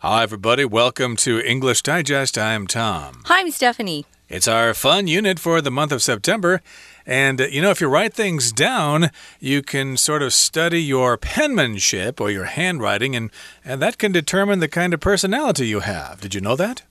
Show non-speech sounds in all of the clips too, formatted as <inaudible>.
Hi, everybody. Welcome to English Digest. I'm Tom. Hi, I'm Stephanie. It's our fun unit for the month of September. And, uh, you know, if you write things down, you can sort of study your penmanship or your handwriting, and, and that can determine the kind of personality you have. Did you know that?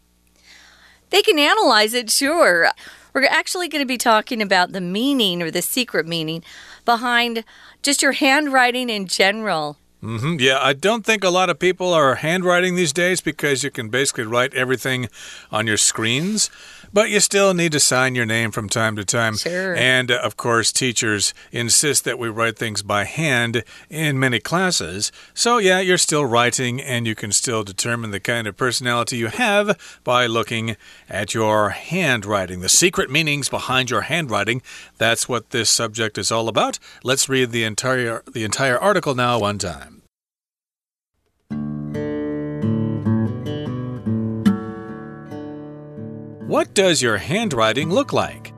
They can analyze it, sure. We're actually going to be talking about the meaning or the secret meaning behind just your handwriting in general. Mm -hmm. Yeah, I don't think a lot of people are handwriting these days because you can basically write everything on your screens. But you still need to sign your name from time to time. Sure. And uh, of course, teachers insist that we write things by hand in many classes. So, yeah, you're still writing, and you can still determine the kind of personality you have by looking at your handwriting. The secret meanings behind your handwriting. That's what this subject is all about. Let's read the entire the entire article now one time. What does your handwriting look like?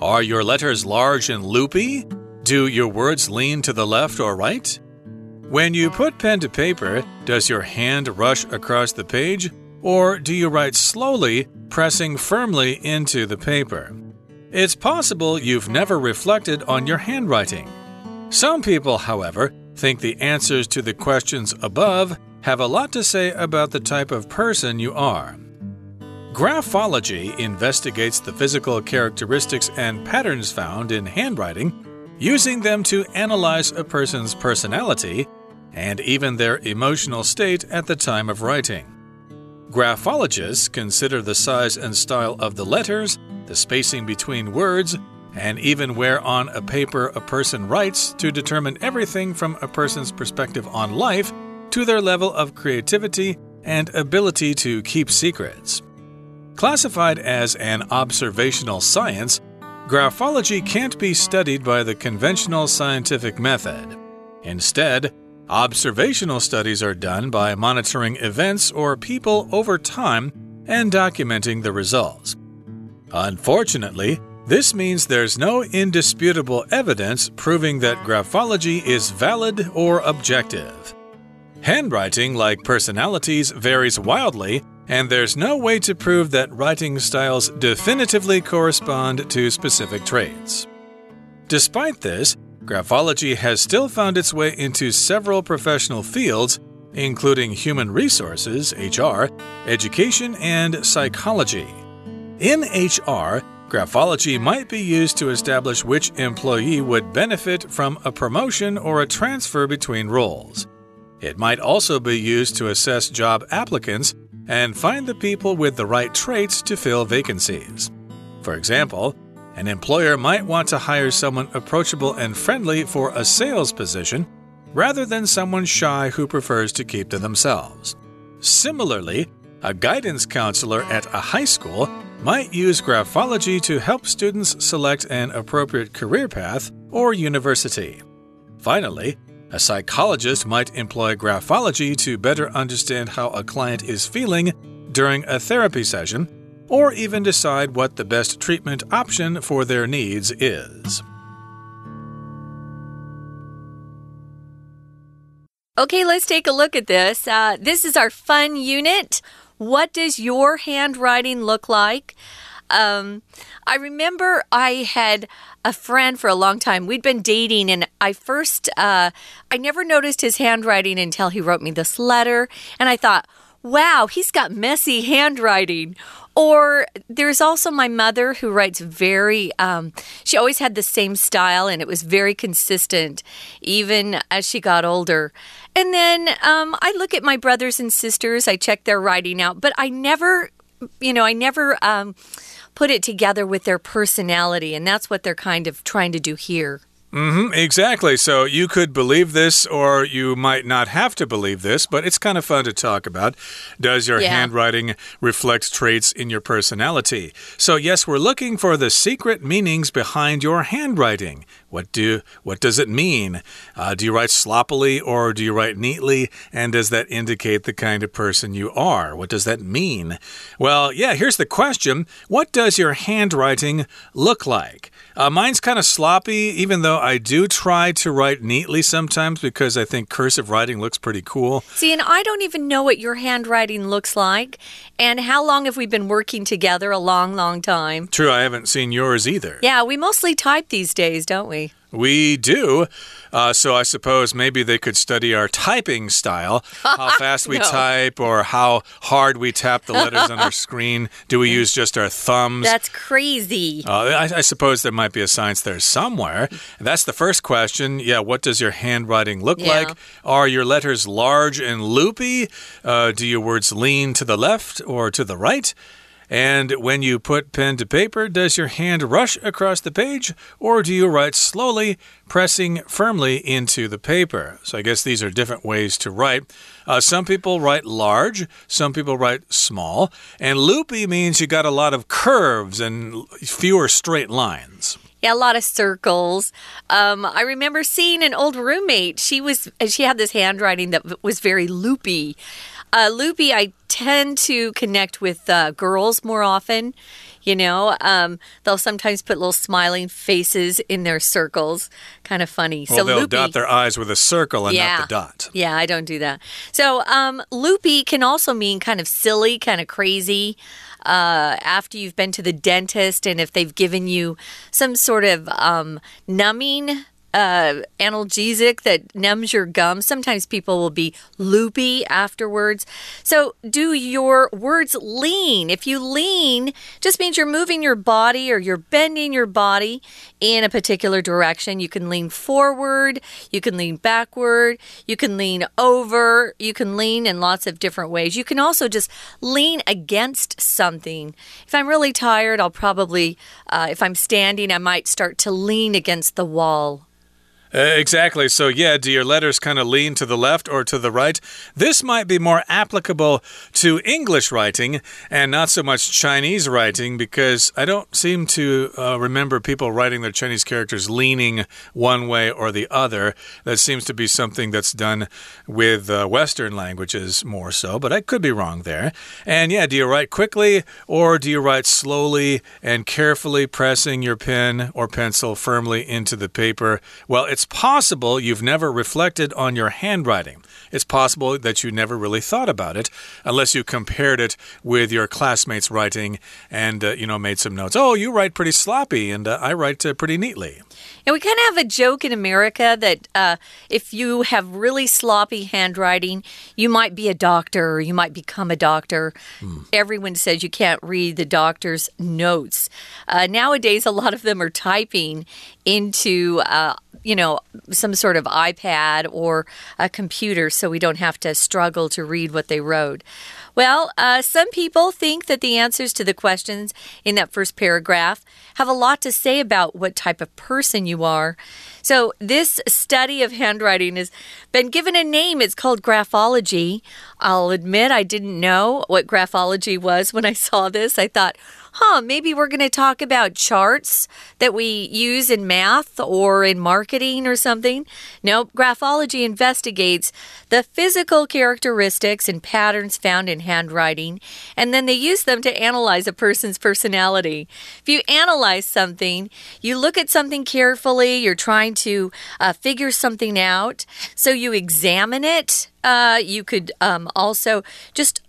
Are your letters large and loopy? Do your words lean to the left or right? When you put pen to paper, does your hand rush across the page? Or do you write slowly, pressing firmly into the paper? It's possible you've never reflected on your handwriting. Some people, however, think the answers to the questions above have a lot to say about the type of person you are. Graphology investigates the physical characteristics and patterns found in handwriting, using them to analyze a person's personality and even their emotional state at the time of writing. Graphologists consider the size and style of the letters, the spacing between words, and even where on a paper a person writes to determine everything from a person's perspective on life to their level of creativity and ability to keep secrets. Classified as an observational science, graphology can't be studied by the conventional scientific method. Instead, observational studies are done by monitoring events or people over time and documenting the results. Unfortunately, this means there's no indisputable evidence proving that graphology is valid or objective. Handwriting, like personalities, varies wildly and there's no way to prove that writing styles definitively correspond to specific traits. Despite this, graphology has still found its way into several professional fields, including human resources, HR, education, and psychology. In HR, graphology might be used to establish which employee would benefit from a promotion or a transfer between roles. It might also be used to assess job applicants and find the people with the right traits to fill vacancies. For example, an employer might want to hire someone approachable and friendly for a sales position rather than someone shy who prefers to keep to themselves. Similarly, a guidance counselor at a high school might use graphology to help students select an appropriate career path or university. Finally, a psychologist might employ graphology to better understand how a client is feeling during a therapy session, or even decide what the best treatment option for their needs is. Okay, let's take a look at this. Uh, this is our fun unit. What does your handwriting look like? Um, I remember I had a friend for a long time. We'd been dating, and I first, uh, I never noticed his handwriting until he wrote me this letter. And I thought, wow, he's got messy handwriting. Or there's also my mother who writes very, um, she always had the same style and it was very consistent, even as she got older. And then um, I look at my brothers and sisters, I check their writing out, but I never, you know, I never. Um, put it together with their personality. And that's what they're kind of trying to do here. Mm -hmm, exactly. So you could believe this, or you might not have to believe this, but it's kind of fun to talk about. Does your yeah. handwriting reflect traits in your personality? So, yes, we're looking for the secret meanings behind your handwriting. What do what does it mean? Uh, do you write sloppily or do you write neatly? And does that indicate the kind of person you are? What does that mean? Well, yeah, here's the question: What does your handwriting look like? Uh, mine's kind of sloppy, even though I do try to write neatly sometimes because I think cursive writing looks pretty cool. See, and I don't even know what your handwriting looks like. And how long have we been working together? A long, long time. True, I haven't seen yours either. Yeah, we mostly type these days, don't we? We do. Uh, so I suppose maybe they could study our typing style, how <laughs> fast we No. type, or how hard we tap the letters on our <laughs> screen. Do we use just our thumbs? That's crazy. Uh, I, I suppose there might be a science there somewhere. And that's the first question. Yeah, what does your handwriting look Yeah. like? Are your letters large and loopy? Uh, do your words lean to the left or to the right? And when you put pen to paper, does your hand rush across the page or do you write slowly, pressing firmly into the paper? So I guess these are different ways to write. Uh, some people write large, some people write small. And loopy means you got a lot of curves and fewer straight lines. Yeah, a lot of circles. Um, I remember seeing an old roommate. She was she had this handwriting that was very loopy. Uh, loopy, I tend to connect with uh, girls more often. You know, um, they'll sometimes put little smiling faces in their circles. Kind of funny. Well, so they'll loopy. dot their eyes with a circle and Yeah. not the dot. Yeah, I don't do that. So, um, loopy can also mean kind of silly, kind of crazy. Uh, after you've been to the dentist, and if they've given you some sort of um, numbing uh, analgesic that numbs your gums, sometimes people will be loopy afterwards. So, do your words lean? If you lean, just means you're moving your body or you're bending your body in a particular direction. You can lean forward, you can lean backward, you can lean over, you can lean in lots of different ways. You can also just lean against something. If I'm really tired, I'll probably, uh, if I'm standing, I might start to lean against the wall. Uh, exactly. So, yeah, do your letters kind of lean to the left or to the right? This might be more applicable to English writing and not so much Chinese writing because I don't seem to uh, remember people writing their Chinese characters leaning one way or the other. That seems to be something that's done with uh, Western languages more so, but I could be wrong there. And yeah, do you write quickly or do you write slowly and carefully pressing your pen or pencil firmly into the paper? Well, it's possible you've never reflected on your handwriting. It's possible that you never really thought about it unless you compared it with your classmates' writing and, uh, you know, made some notes. Oh, you write pretty sloppy and uh, I write uh, pretty neatly. And we kind of have a joke in America that uh, if you have really sloppy handwriting, you might be a doctor or you might become a doctor. Everyone says you can't read the doctor's notes. Uh, nowadays, a lot of them are typing into. Uh, you know, some sort of iPad or a computer so we don't have to struggle to read what they wrote. Well, uh, some people think that the answers to the questions in that first paragraph have a lot to say about what type of person you are. So, this study of handwriting has been given a name. It's called graphology. I'll admit I didn't know what graphology was when I saw this. I thought, huh, maybe we're going to talk about charts that we use in math or in marketing or something. Nope, graphology investigates the physical characteristics and patterns found in handwriting, and then they use them to analyze a person's personality. If you analyze something, you look at something carefully, you're trying to uh, figure something out, so you examine it. Uh, you could um, also just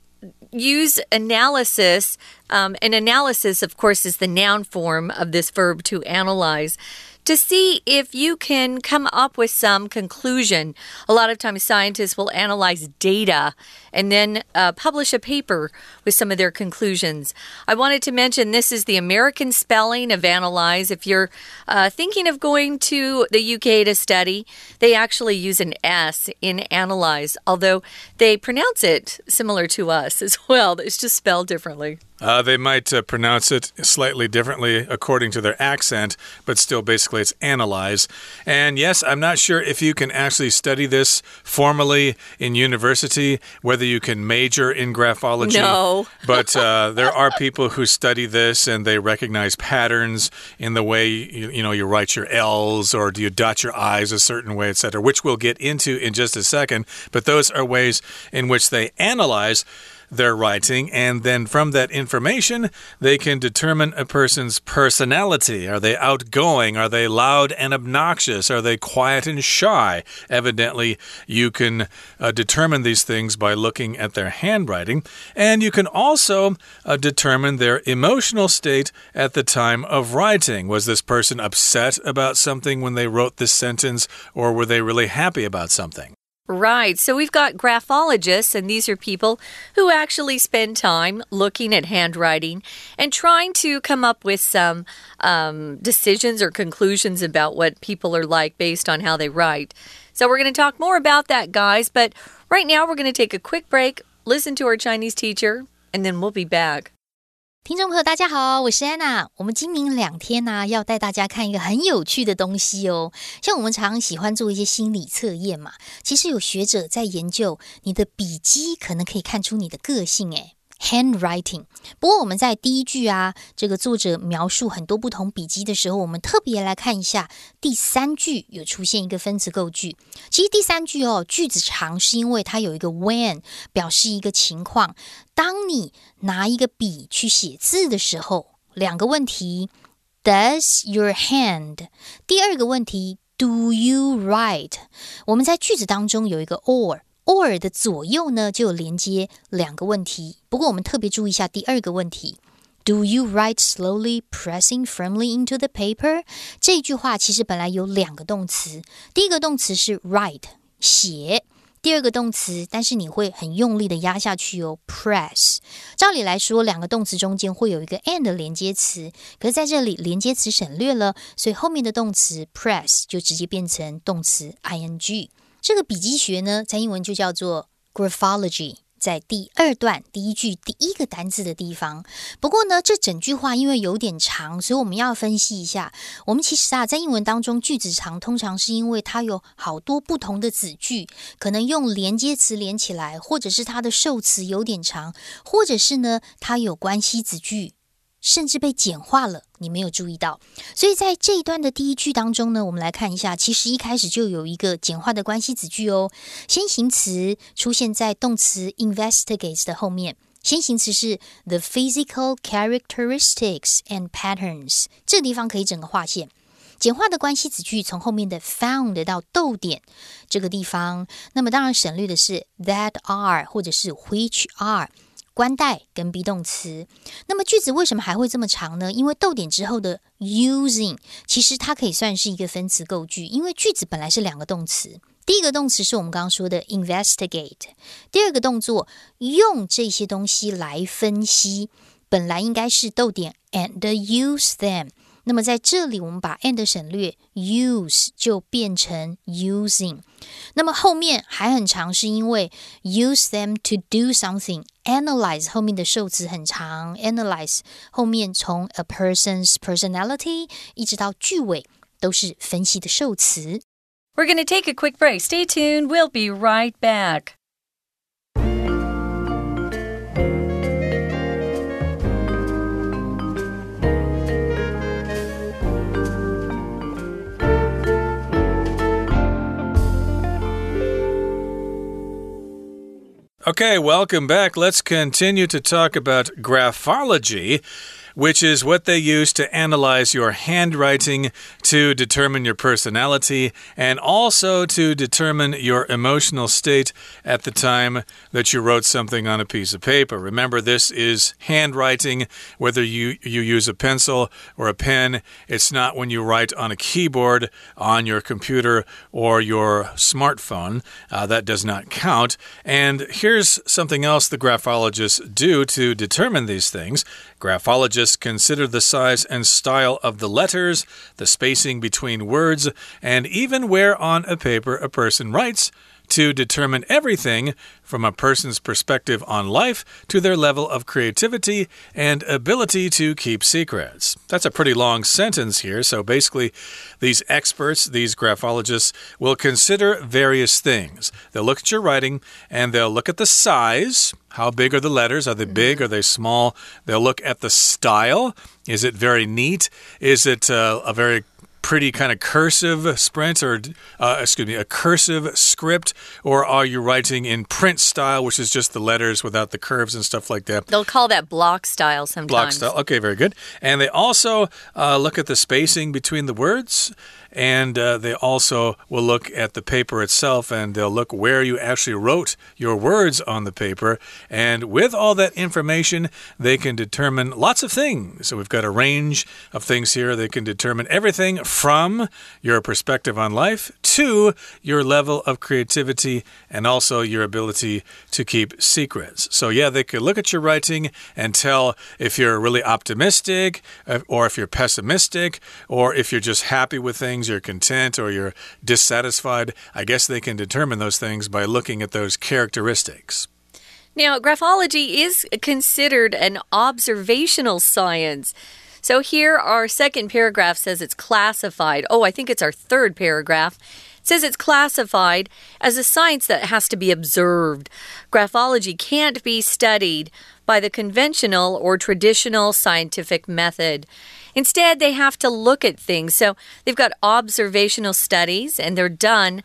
use analysis. Um, an analysis, of course, is the noun form of this verb to analyze. To see if you can come up with some conclusion. A lot of times, scientists will analyze data and then uh, publish a paper with some of their conclusions. I wanted to mention this is the American spelling of analyze. If you're uh, thinking of going to the UK to study, they actually use an S in analyze, although they pronounce it similar to us <laughs> as well. It's just spelled differently. Uh, they might uh, pronounce it slightly differently according to their accent, but still basically it's analyze. And yes, I'm not sure if you can actually study this formally in university, whether you can major in graphology. No. <laughs> but uh, there are people who study this and they recognize patterns in the way you, you know you write your L's or do you dot your I's a certain way, etc., which we'll get into in just a second. But those are ways in which they analyze. Their writing, and then from that information, they can determine a person's personality. Are they outgoing? Are they loud and obnoxious? Are they quiet and shy? Evidently, you can uh, determine these things by looking at their handwriting, and you can also uh, determine their emotional state at the time of writing. Was this person upset about something when they wrote this sentence, or were they really happy about something? Right. So we've got graphologists, and these are people who actually spend time looking at handwriting and trying to come up with some um, decisions or conclusions about what people are like based on how they write. So we're going to talk more about that, guys. But right now, we're going to take a quick break, listen to our Chinese teacher, and then we'll be back. 听众朋友，大家好，我是安娜。我们今明两天呢，要带大家看一个很有趣的东西哦。像我们常喜欢做一些心理测验嘛，其实有学者在研究，你的笔迹可能可以看出你的个性诶。handwriting。不过我们在第一句啊，这个作者描述很多不同笔迹的时候，我们特别来看一下第三句有出现一个分词构句。其实第三句哦，句子长是因为它有一个 when，表示一个情况。当你拿一个笔去写字的时候，两个问题：Does your hand？第二个问题：Do you write？我们在句子当中有一个 or。Or 的左右呢，就连接两个问题。不过我们特别注意一下第二个问题：Do you write slowly, pressing firmly into the paper？这句话其实本来有两个动词，第一个动词是 write 写，第二个动词，但是你会很用力的压下去哦，press。照理来说，两个动词中间会有一个 and 连接词，可是在这里连接词省略了，所以后面的动词 press 就直接变成动词 ing。这个笔记学呢，在英文就叫做 graphology，在第二段第一句第一个单字的地方。不过呢，这整句话因为有点长，所以我们要分析一下。我们其实啊，在英文当中，句子长通常是因为它有好多不同的子句，可能用连接词连起来，或者是它的受词有点长，或者是呢，它有关系子句。甚至被简化了，你没有注意到。所以在这一段的第一句当中呢，我们来看一下，其实一开始就有一个简化的关系子句哦。先行词出现在动词 investigates 的后面，先行词是 the physical characteristics and patterns，这个地方可以整个划线。简化的关系子句从后面的 found 到逗点这个地方，那么当然省略的是 that are 或者是 which are。关代跟 be 动词，那么句子为什么还会这么长呢？因为逗点之后的 using，其实它可以算是一个分词构句，因为句子本来是两个动词，第一个动词是我们刚刚说的 investigate，第二个动作用这些东西来分析，本来应该是逗点 and use them。那么在这里，我们把 and 省略，use 就变成 using。那么后面还很长，是因为 use them to do something。analyze 后面的受词很长，analyze 后面从 a person's personality 一直到句尾都是分析的受词。We're going to take a quick break. Stay tuned. We'll be right back. Okay, welcome back. Let's continue to talk about graphology which is what they use to analyze your handwriting to determine your personality and also to determine your emotional state at the time that you wrote something on a piece of paper. Remember, this is handwriting, whether you, you use a pencil or a pen. It's not when you write on a keyboard on your computer or your smartphone. Uh, that does not count. And here's something else the graphologists do to determine these things. Graphologists consider the size and style of the letters, the spacing between words, and even where on a paper a person writes to determine everything from a person's perspective on life to their level of creativity and ability to keep secrets. That's a pretty long sentence here. So basically, these experts, these graphologists, will consider various things. They'll look at your writing and they'll look at the size. How big are the letters? Are they big? Are they small? They'll look at the style. Is it very neat? Is it uh, a very pretty kind of cursive sprint or, uh, excuse me, a cursive script? Or are you writing in print style, which is just the letters without the curves and stuff like that? They'll call that block style sometimes. Block style. Okay, very good. And they also uh, look at the spacing between the words and uh, they also will look at the paper itself and they'll look where you actually wrote your words on the paper. And with all that information, they can determine lots of things. So we've got a range of things here. They can determine everything from your perspective on life to your level of creativity and also your ability to keep secrets. So, yeah, they could look at your writing and tell if you're really optimistic uh, or if you're pessimistic or if you're just happy with things you're content or you're dissatisfied. I guess they can determine those things by looking at those characteristics. Now, graphology is considered an observational science. So here, our second paragraph says it's classified. Oh, I think it's our third paragraph. It says it's classified as a science that has to be observed. Graphology can't be studied by the conventional or traditional scientific method. Instead, they have to look at things. So they've got observational studies, and they're done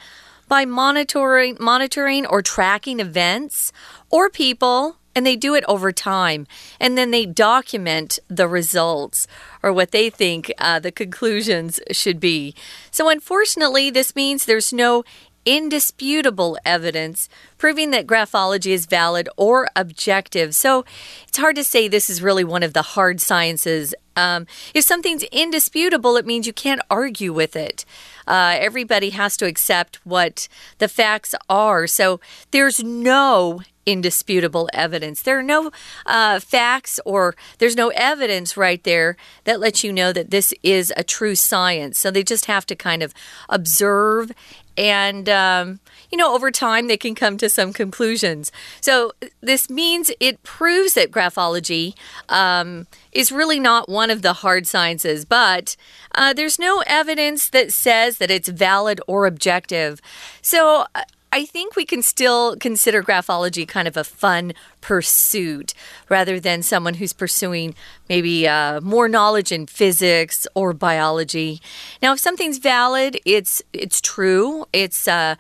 by monitoring, monitoring or tracking events or people and they do it over time and then they document the results or what they think uh, the conclusions should be so unfortunately this means there's no indisputable evidence proving that graphology is valid or objective. So it's hard to say this is really one of the hard sciences. Um, if something's indisputable, it means you can't argue with it. Uh, everybody has to accept what the facts are. So there's no indisputable evidence. There are no uh, facts or there's no evidence right there that lets you know that this is a true science. So they just have to kind of observe and, um, you know, over time they can come to some conclusions. So this means it proves that graphology um, is really not one of the hard sciences, but uh, there's no evidence that says that it's valid or objective. So I think we can still consider graphology kind of a fun pursuit rather than someone who's pursuing maybe uh, more knowledge in physics or biology. Now, if something's valid, it's it's true. It's uh,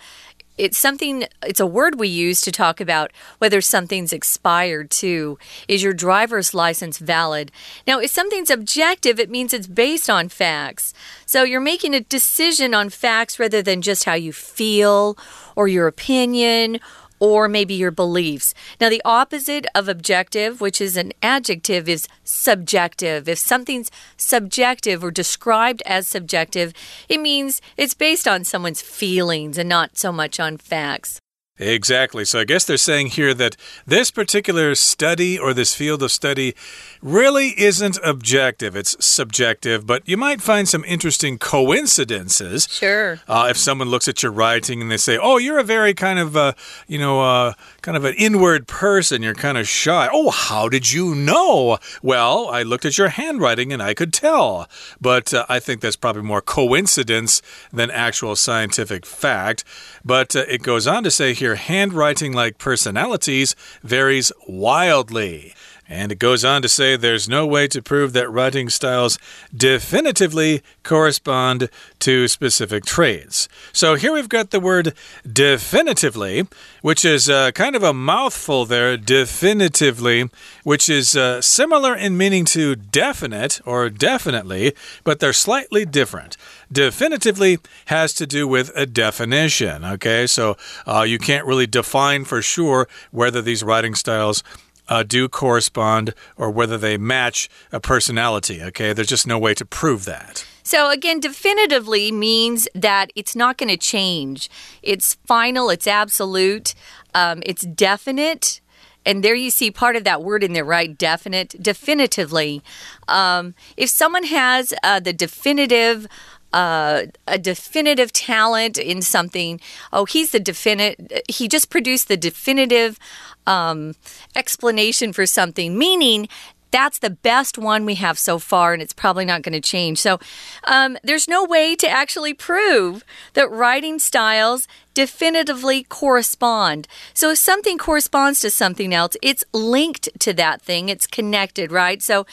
it's something it's a word we use to talk about whether something's expired too is your driver's license valid now if something's objective it means it's based on facts so you're making a decision on facts rather than just how you feel or your opinion or maybe your beliefs. Now, the opposite of objective, which is an adjective, is subjective. If something's subjective or described as subjective, it means it's based on someone's feelings and not so much on facts. Exactly. So I guess they're saying here that this particular study or this field of study really isn't objective. It's subjective, but you might find some interesting coincidences. Sure. Uh, if someone looks at your writing and they say, "Oh, you're a very kind of, uh, you know, uh, kind of an inward person. You're kind of shy." Oh, how did you know? Well, I looked at your handwriting and I could tell. But uh, I think that's probably more coincidence than actual scientific fact. But uh, it goes on to say here, handwriting like personalities varies wildly. And it goes on to say there's no way to prove that writing styles definitively correspond to specific traits. So here we've got the word definitively, which is uh, kind of a mouthful there, definitively, which is uh, similar in meaning to definite or definitely, but they're slightly different. Definitively has to do with a definition, okay? So uh, you can't really define for sure whether these writing styles uh, do correspond or whether they match a personality. Okay, there's just no way to prove that. So, again, definitively means that it's not going to change. It's final, it's absolute, um, it's definite. And there you see part of that word in there, right? Definite, definitively. Um, if someone has uh, the definitive, uh, a definitive talent in something. Oh, he's the definite. He just produced the definitive um, explanation for something, meaning that's the best one we have so far, and it's probably not going to change. So, um, there's no way to actually prove that writing styles definitively correspond. So, if something corresponds to something else, it's linked to that thing, it's connected, right? So,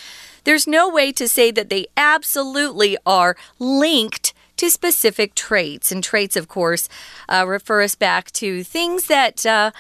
there's no way to say that they absolutely are linked to specific traits. And traits, of course, uh, refer us back to things that. Uh,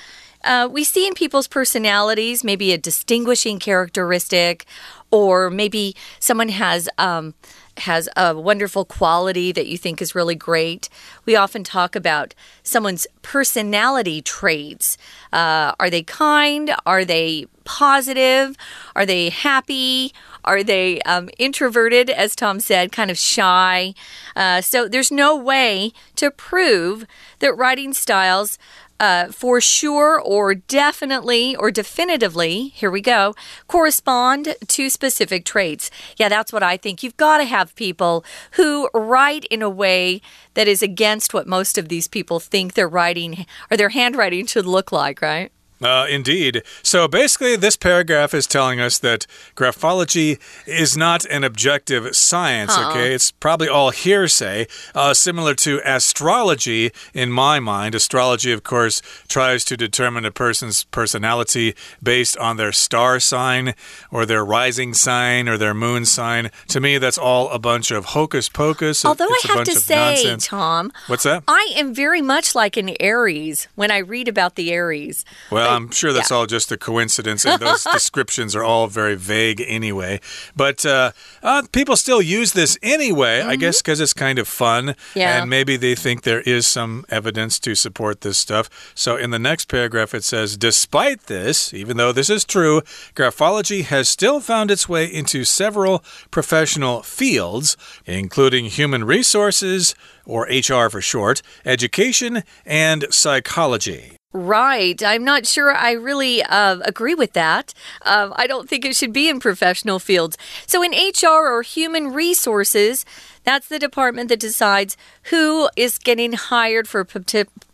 uh, we see in people's personalities maybe a distinguishing characteristic, or maybe someone has um, has a wonderful quality that you think is really great. We often talk about someone's personality traits. Uh, are they kind? Are they positive? Are they happy? Are they um, introverted, as Tom said, kind of shy? Uh, so there's no way to prove that writing styles uh, for sure or definitely or definitively, here we go, correspond to specific traits. Yeah, that's what I think. You've got to have people who write in a way that is against what most of these people think their writing or their handwriting should look like, right? Uh, indeed. So basically, this paragraph is telling us that graphology is not an objective science, uh -uh. okay? It's probably all hearsay, uh, similar to astrology in my mind. Astrology, of course, tries to determine a person's personality based on their star sign or their rising sign or their moon sign. To me, that's all a bunch of hocus pocus. Although it's I have to say, nonsense. Tom, what's that? I am very much like an Aries when I read about the Aries. Well, I'm sure that's yeah. all just a coincidence, and those <laughs> descriptions are all very vague anyway. But uh, uh, people still use this anyway, mm -hmm. I guess, because it's kind of fun. Yeah. And maybe they think there is some evidence to support this stuff. So in the next paragraph, it says Despite this, even though this is true, graphology has still found its way into several professional fields, including human resources, or HR for short, education, and psychology. Right. I'm not sure I really uh, agree with that. Uh, I don't think it should be in professional fields. So, in HR or human resources, that's the department that decides who is getting hired for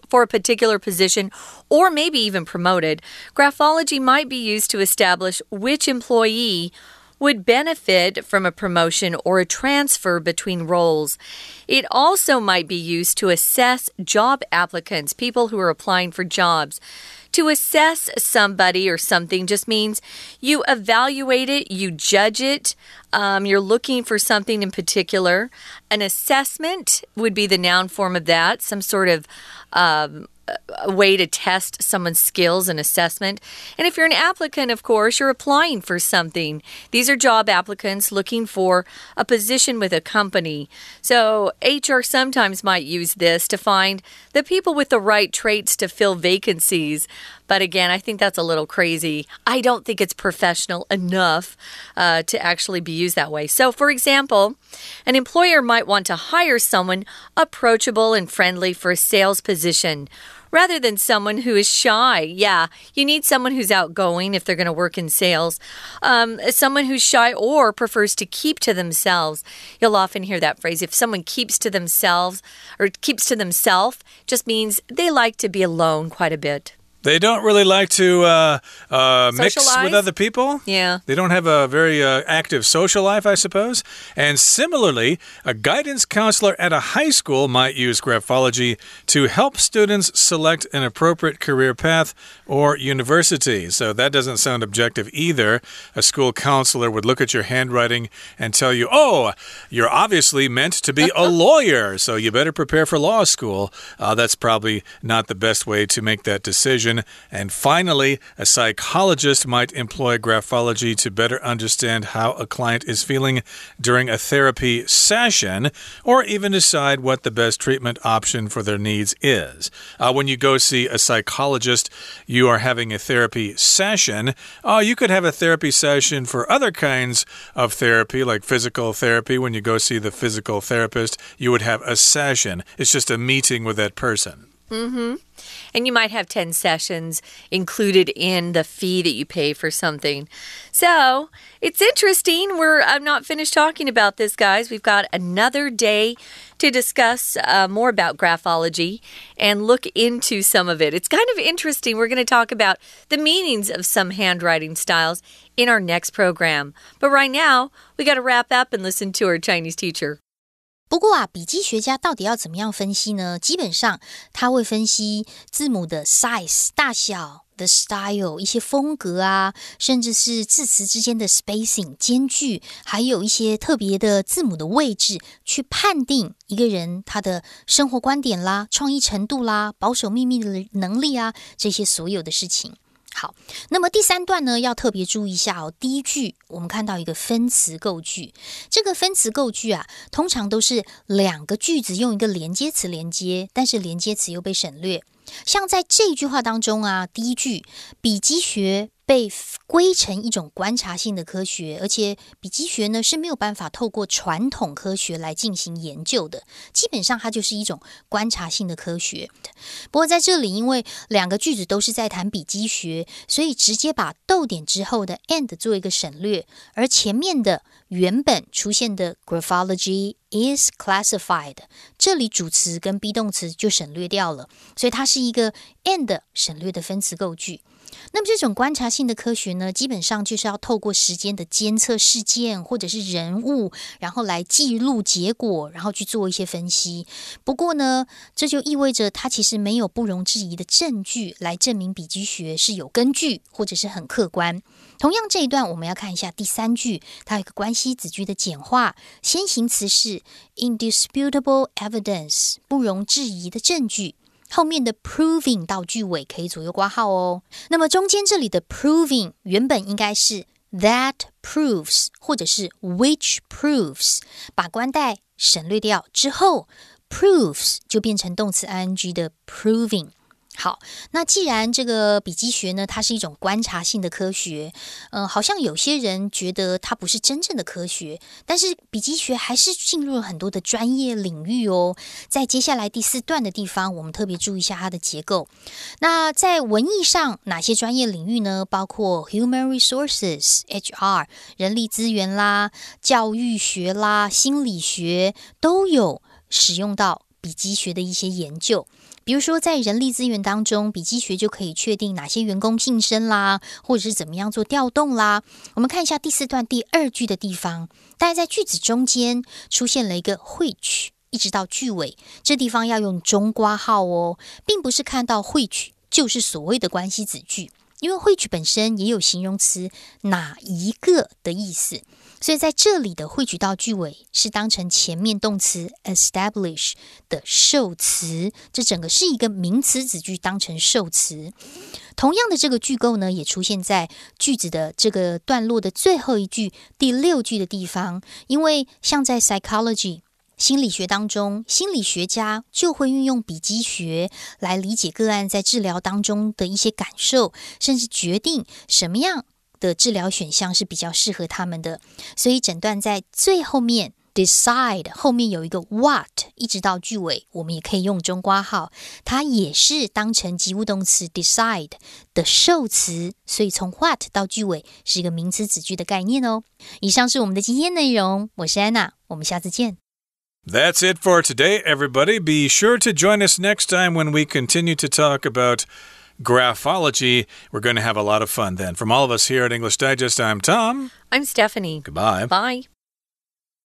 for a particular position or maybe even promoted. Graphology might be used to establish which employee would benefit from a promotion or a transfer between roles. It also might be used to assess job applicants, people who are applying for jobs. To assess somebody or something just means you evaluate it, you judge it, um, you're looking for something in particular. An assessment would be the noun form of that, some sort of um, a way to test someone's skills and assessment. And if you're an applicant, of course, you're applying for something. These are job applicants looking for a position with a company. So HR sometimes might use this to find the people with the right traits to fill vacancies. But again, I think that's a little crazy. I don't think it's professional enough uh, to actually be used that way. So, for example, an employer might want to hire someone approachable and friendly for a sales position rather than someone who is shy. Yeah, you need someone who's outgoing if they're going to work in sales. Um, someone who's shy or prefers to keep to themselves. You'll often hear that phrase. If someone keeps to themselves or keeps to themselves, just means they like to be alone quite a bit. They don't really like to uh, uh, mix with other people. Yeah. They don't have a very uh, active social life, I suppose. And similarly, a guidance counselor at a high school might use graphology to help students select an appropriate career path or university. So that doesn't sound objective either. A school counselor would look at your handwriting and tell you, oh, you're obviously meant to be a <laughs> lawyer, so you better prepare for law school. Uh, that's probably not the best way to make that decision. And finally, a psychologist might employ graphology to better understand how a client is feeling during a therapy session, or even decide what the best treatment option for their needs is. Uh, when you go see a psychologist, you are having a therapy session. Uh, you could have a therapy session for other kinds of therapy, like physical therapy. When you go see the physical therapist, you would have a session. It's just a meeting with that person. Mm hmm. And you might have 10 sessions included in the fee that you pay for something. So it's interesting. We're I'm not finished talking about this, guys. We've got another day to discuss uh, more about graphology and look into some of it. It's kind of interesting. We're going to talk about the meanings of some handwriting styles in our next program. But right now, we got to wrap up and listen to our Chinese teacher. 不过啊，笔记学家到底要怎么样分析呢？基本上他会分析字母的 size 大小，the style，一些风格啊，甚至是字词之间的 spacing 间距，还有一些特别的字母的位置，去判定一个人他的生活观点啦、创意程度啦、保守秘密的能力啊，这些所有的事情。好，那么第三段呢，要特别注意一下哦。第一句，我们看到一个分词构句，这个分词构句啊，通常都是两个句子用一个连接词连接，但是连接词又被省略。像在这句话当中啊，第一句比基学被归成一种观察性的科学，而且笔记学呢是没有办法透过传统科学来进行研究的，基本上它就是一种观察性的科学。不过在这里，因为两个句子都是在谈笔记学，所以直接把逗点之后的 and 做一个省略，而前面的原本出现的 graphology is classified，这里主词跟 be 动词就省略掉了，所以它是一个 and 省略的分词构句。那么这种观察性的科学呢，基本上就是要透过时间的监测事件或者是人物，然后来记录结果，然后去做一些分析。不过呢，这就意味着它其实没有不容置疑的证据来证明笔记学是有根据或者是很客观。同样这一段我们要看一下第三句，它有一个关系子句的简化，先行词是 indisputable evidence，不容置疑的证据。后面的 proving 到句尾可以左右挂号哦。那么中间这里的 proving 原本应该是 that proves 或者是 which proves，把关带省略掉之后，proves 就变成动词 ing 的 proving。好，那既然这个笔记学呢，它是一种观察性的科学，嗯，好像有些人觉得它不是真正的科学，但是笔记学还是进入了很多的专业领域哦。在接下来第四段的地方，我们特别注意一下它的结构。那在文艺上，哪些专业领域呢？包括 human resources（HR）、人力资源啦、教育学啦、心理学都有使用到笔记学的一些研究。比如说，在人力资源当中，笔迹学就可以确定哪些员工晋升啦，或者是怎么样做调动啦。我们看一下第四段第二句的地方，大概在句子中间出现了一个会取一直到句尾，这地方要用中括号哦，并不是看到会取就是所谓的关系子句，因为会取本身也有形容词哪一个的意思。所以在这里的汇聚到句尾是当成前面动词 establish 的受词，这整个是一个名词子句当成受词。同样的这个句构呢，也出现在句子的这个段落的最后一句第六句的地方。因为像在 psychology 心理学当中，心理学家就会运用笔迹学来理解个案在治疗当中的一些感受，甚至决定什么样。的治疗选项是比较适合他们的，所以诊断在最后面 decide 后面有一个 what，一直到句尾，我们也可以用中括号，它也是当成及物动词 decide 的受词，所以从 what 到句尾是一个名词子句的概念哦。以上是我们的今天内容，我是安娜，我们下次见。That's it for today, everybody. Be sure to join us next time when we continue to talk about graphology. We're going to have a lot of fun then. From all of us here at English Digest, I'm Tom. I'm Stephanie. Goodbye. Bye.